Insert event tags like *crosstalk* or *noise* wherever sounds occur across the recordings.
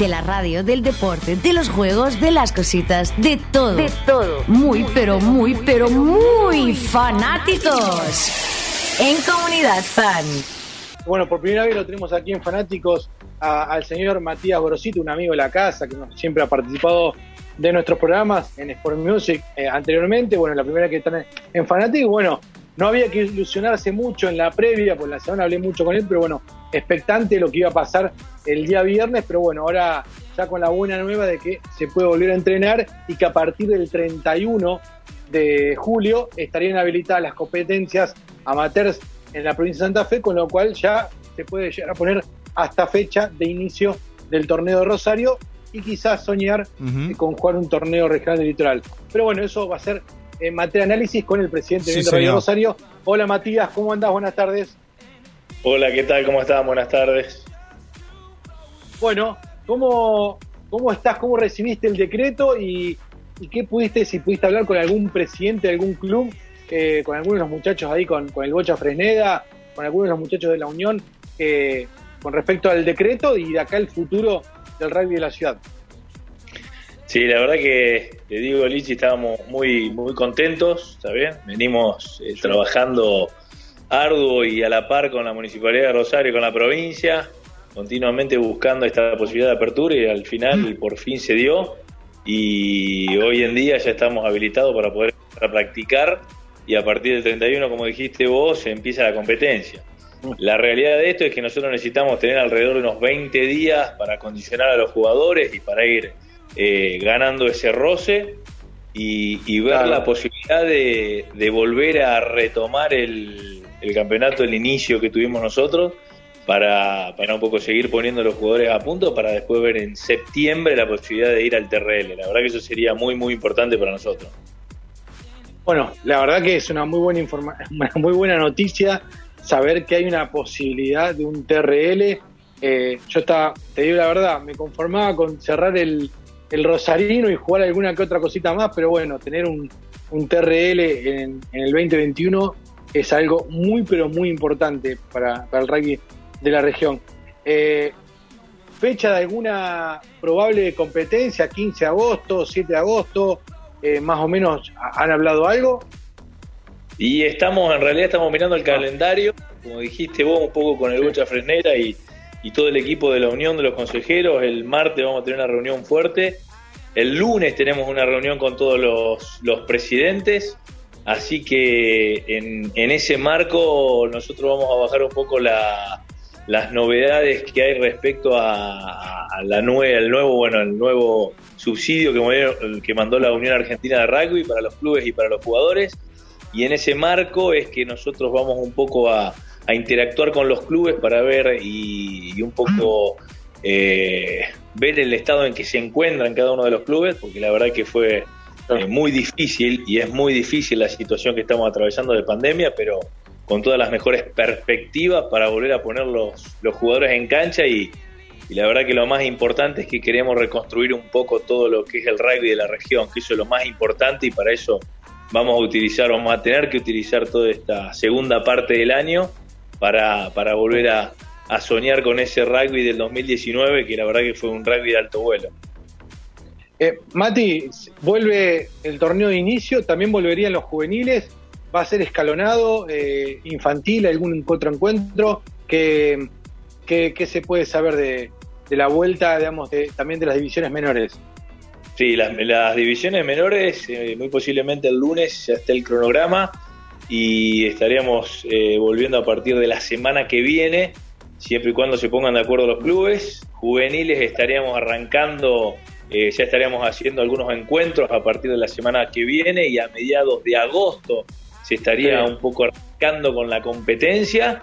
De la radio, del deporte, de los juegos, de las cositas, de todo. De todo. Muy, pero muy, pero muy fanáticos. En Comunidad Fan. Bueno, por primera vez lo tenemos aquí en Fanáticos al señor Matías Borosito, un amigo de la casa que siempre ha participado de nuestros programas en Sport Music eh, anteriormente. Bueno, la primera que están en Fanáticos. Bueno, no había que ilusionarse mucho en la previa, pues la semana hablé mucho con él, pero bueno, expectante de lo que iba a pasar el día viernes, pero bueno, ahora ya con la buena nueva de que se puede volver a entrenar y que a partir del 31 de julio estarían habilitadas las competencias amateurs en la provincia de Santa Fe, con lo cual ya se puede llegar a poner hasta fecha de inicio del torneo de Rosario y quizás soñar con jugar un torneo regional de litoral. Pero bueno, eso va a ser en materia de análisis con el presidente de Rosario. Hola Matías, ¿cómo andás? Buenas tardes. Hola, ¿qué tal? ¿Cómo están? Buenas tardes. Bueno, ¿cómo, cómo estás? ¿Cómo recibiste el decreto? Y, qué pudiste, si pudiste hablar con algún presidente de algún club, eh, con algunos de los muchachos ahí, con, el Bocha Fresneda, con algunos de los muchachos de la Unión, eh, con respecto al decreto y de acá el futuro del rugby de la ciudad? Sí, la verdad que te digo, Lichi, estábamos muy, muy contentos, ¿está bien? Venimos eh, trabajando arduo y a la par con la Municipalidad de Rosario y con la provincia, continuamente buscando esta posibilidad de apertura y al final mm. por fin se dio y hoy en día ya estamos habilitados para poder practicar y a partir del 31, como dijiste vos, empieza la competencia. Mm. La realidad de esto es que nosotros necesitamos tener alrededor de unos 20 días para acondicionar a los jugadores y para ir eh, ganando ese roce y, ver la posibilidad de, volver a retomar el, campeonato del inicio que tuvimos nosotros para, para un poco seguir poniendo los jugadores a punto para después ver en septiembre la posibilidad de ir al TRL. La verdad que eso sería muy muy importante para nosotros. Bueno, la verdad que es una muy buena informa *laughs* una muy buena noticia saber que hay una posibilidad de un TRL. Eh, yo estaba, te digo la verdad, me conformaba con cerrar el, el Rosarino y jugar alguna que otra cosita más, pero bueno, tener un, un TRL en, el 2021 es algo muy, pero muy importante para, el rugby de la región. Eh, fecha de alguna probable competencia, 15 de agosto, 7 de agosto, eh, más o menos, ¿han hablado algo? Y estamos, en realidad estamos mirando el calendario, como dijiste vos, un poco con el Bocha Fresnera y y todo el equipo de la Unión de los Consejeros. El martes vamos a tener una reunión fuerte. El lunes tenemos una reunión con todos los, presidentes. Así que en, ese marco nosotros vamos a bajar un poco las novedades que hay respecto a, la nueva, el nuevo, bueno, el nuevo subsidio que, que mandó la Unión Argentina de Rugby para los clubes y para los jugadores. Y en ese marco es que nosotros vamos un poco a, interactuar con los clubes para ver y, un poco eh, ver el estado en que se encuentran cada uno de los clubes, porque la verdad que fue eh, muy difícil y es muy difícil la situación que estamos atravesando de pandemia, pero con todas las mejores perspectivas para volver a poner los, los jugadores en cancha y, la verdad que lo más importante es que queremos reconstruir un poco todo lo que es el rugby de la región, que eso es lo más importante y para eso vamos a utilizar, vamos a tener que utilizar toda esta segunda parte del año para, para volver a, soñar con ese rugby del 2019, que la verdad que fue un rugby de alto vuelo. Eh, Mati, vuelve el torneo de inicio, también volverían los juveniles, va a ser escalonado, eh, infantil, algún otro encuentro, ¿qué, se puede saber de, la vuelta, digamos, también de las divisiones menores? Sí, las, divisiones menores, eh, muy posiblemente el lunes ya esté el cronograma y estaríamos eh, volviendo a partir de la semana que viene, siempre y cuando se pongan de acuerdo los clubes. Juveniles estaríamos arrancando, eh, ya estaríamos haciendo algunos encuentros a partir de la semana que viene y a mediados de agosto se estaría un poco arrancando con la competencia.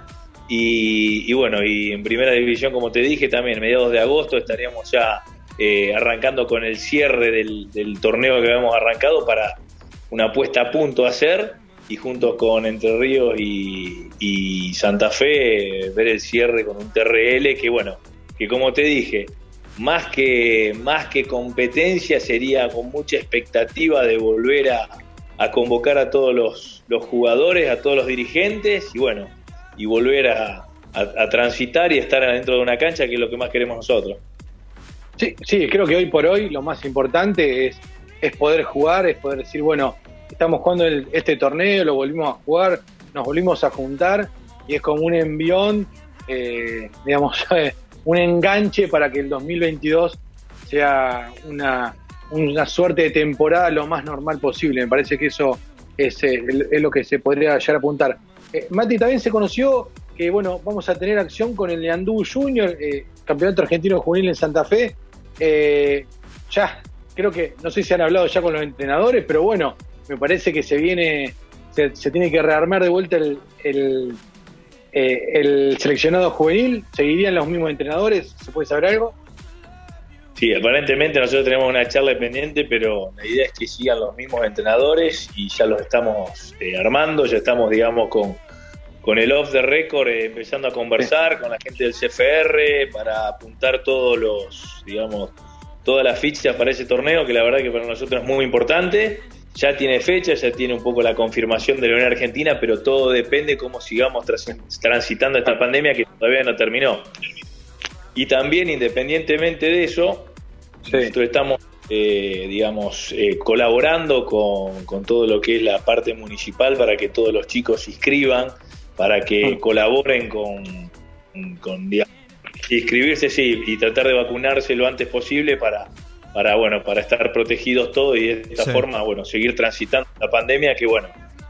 Y, bueno, y en primera división, como te dije, también mediados de agosto estaríamos ya eh, arrancando con el cierre del, del torneo que habíamos arrancado para una puesta a punto a hacer y junto con Entre Ríos y, Santa Fe ver el cierre con un TRL que bueno, que como te dije, más que, más que competencia sería con mucha expectativa de volver a, convocar a todos los, jugadores, a todos los dirigentes y bueno, y volver a, transitar y estar adentro de una cancha que es lo que más queremos nosotros. Sí, sí, creo que hoy por hoy lo más importante es, es poder jugar, es poder decir, bueno, estamos jugando este torneo, lo volvimos a jugar, nos volvimos a juntar y es como un envión, eh, digamos, *laughs* un enganche para que el 2022 sea una, una suerte de temporada lo más normal posible. Me parece que eso es, eh, es lo que se podría llegar a apuntar. Eh, Mati también se conoció que, bueno, vamos a tener acción con el Leandú Junior, eh, campeonato argentino juvenil en Santa Fe. ya, creo que, no sé si han hablado ya con los entrenadores, pero bueno, me parece que se viene, se, tiene que rearmar de vuelta el, el, el seleccionado juvenil. ¿Seguirían los mismos entrenadores? ¿Se puede saber algo? Sí, aparentemente nosotros tenemos una charla pendiente, pero la idea es que sigan los mismos entrenadores y ya los estamos eh, armando, ya estamos, digamos, con, con el off the record eh, empezando a conversar con la gente del CFR para apuntar todos los, digamos, todas las fichas para ese torneo, que la verdad que para nosotros es muy importante. Ya tiene fecha, ya tiene un poco la confirmación de la Unión Argentina, pero todo depende cómo sigamos transitando esta pandemia que todavía no terminó. Y también, independientemente de eso, nosotros estamos, eh, digamos, eh, colaborando con, todo lo que es la parte municipal para que todos los chicos se inscriban, para que mm. colaboren con, con digamos, inscribirse, sí, y tratar de vacunarse lo antes posible para, para bueno, para estar protegidos todos y de esta forma, bueno, seguir transitando la pandemia que, bueno,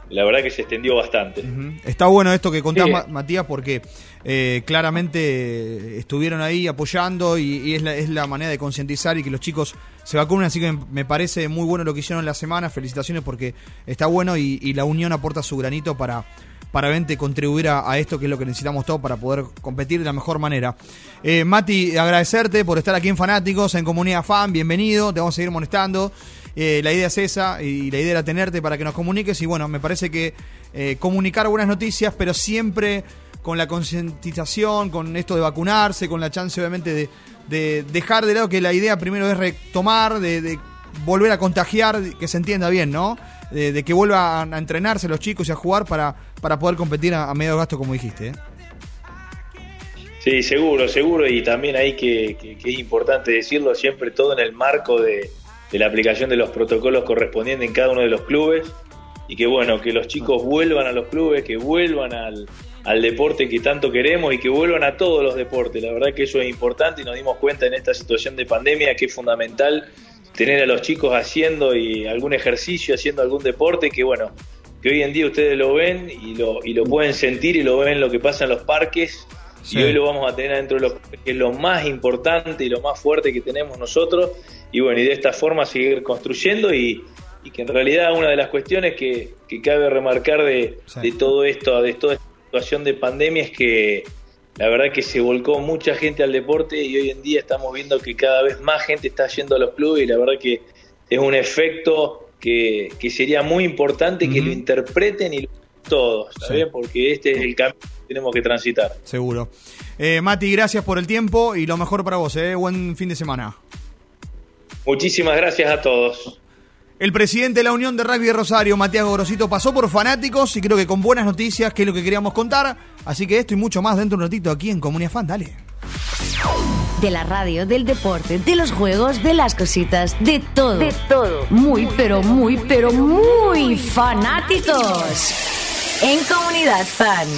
la verdad que se extendió bastante. Está bueno esto que contás, Matías, porque eh, claramente estuvieron ahí apoyando y, es, la, es, la, manera de concientizar y que los chicos se vacunen, así que me parece muy bueno lo que hicieron en la semana, felicitaciones porque está bueno y, la unión aporta su granito para, para vente contribuir a, esto que es lo que necesitamos todos para poder competir de la mejor manera. Eh, Mati, agradecerte por estar aquí en Fanáticos, en Comunidad Fan, bienvenido, te vamos a seguir molestando. Eh, la idea es esa y la idea era tenerte para que nos comuniques y bueno, me parece que eh, comunicar buenas noticias, pero siempre con la concientización, con esto de vacunarse, con la chance obviamente de, dejar de lado que la idea primero es retomar, de, volver a contagiar, que se entienda bien, ¿no? De, que vuelvan a entrenarse los chicos y a jugar para, para poder competir a, medio gasto, como dijiste. ¿eh? Sí, seguro, seguro, y también ahí que, es importante decirlo, siempre todo en el marco de, de la aplicación de los protocolos correspondientes en cada uno de los clubes y que bueno, que los chicos vuelvan a los clubes, que vuelvan al, deporte que tanto queremos y que vuelvan a todos los deportes. La verdad que eso es importante y nos dimos cuenta en esta situación de pandemia que es fundamental tener a los chicos haciendo y algún ejercicio, haciendo algún deporte que bueno, que hoy en día ustedes lo ven y lo, y lo pueden sentir y lo ven lo que pasa en los parques. Y hoy lo vamos a tener dentro de lo que es lo más importante y lo más fuerte que tenemos nosotros. Y bueno, y de esta forma seguir construyendo y, que en realidad una de las cuestiones que, cabe remarcar de, todo esto, de toda esta situación de pandemia es que la verdad que se volcó mucha gente al deporte y hoy en día estamos viendo que cada vez más gente está yendo a los clubes y la verdad que es un efecto que, sería muy importante que lo interpreten y lo todos, Porque este es el camino que tenemos que transitar. Seguro. Eh, Mati, gracias por el tiempo y lo mejor para vos, ¿eh? Buen fin de semana. Muchísimas gracias a todos. El presidente de la Unión de Rugby de Rosario, Matías Gorosito, pasó por fanáticos y creo que con buenas noticias, que es lo que queríamos contar. Así que esto y mucho más dentro de un ratito aquí en Comunidad Fan, dale. De la radio, del deporte, de los juegos, de las cositas, de todo. De todo. Muy, pero muy, pero muy fanáticos en Comunidad Fan.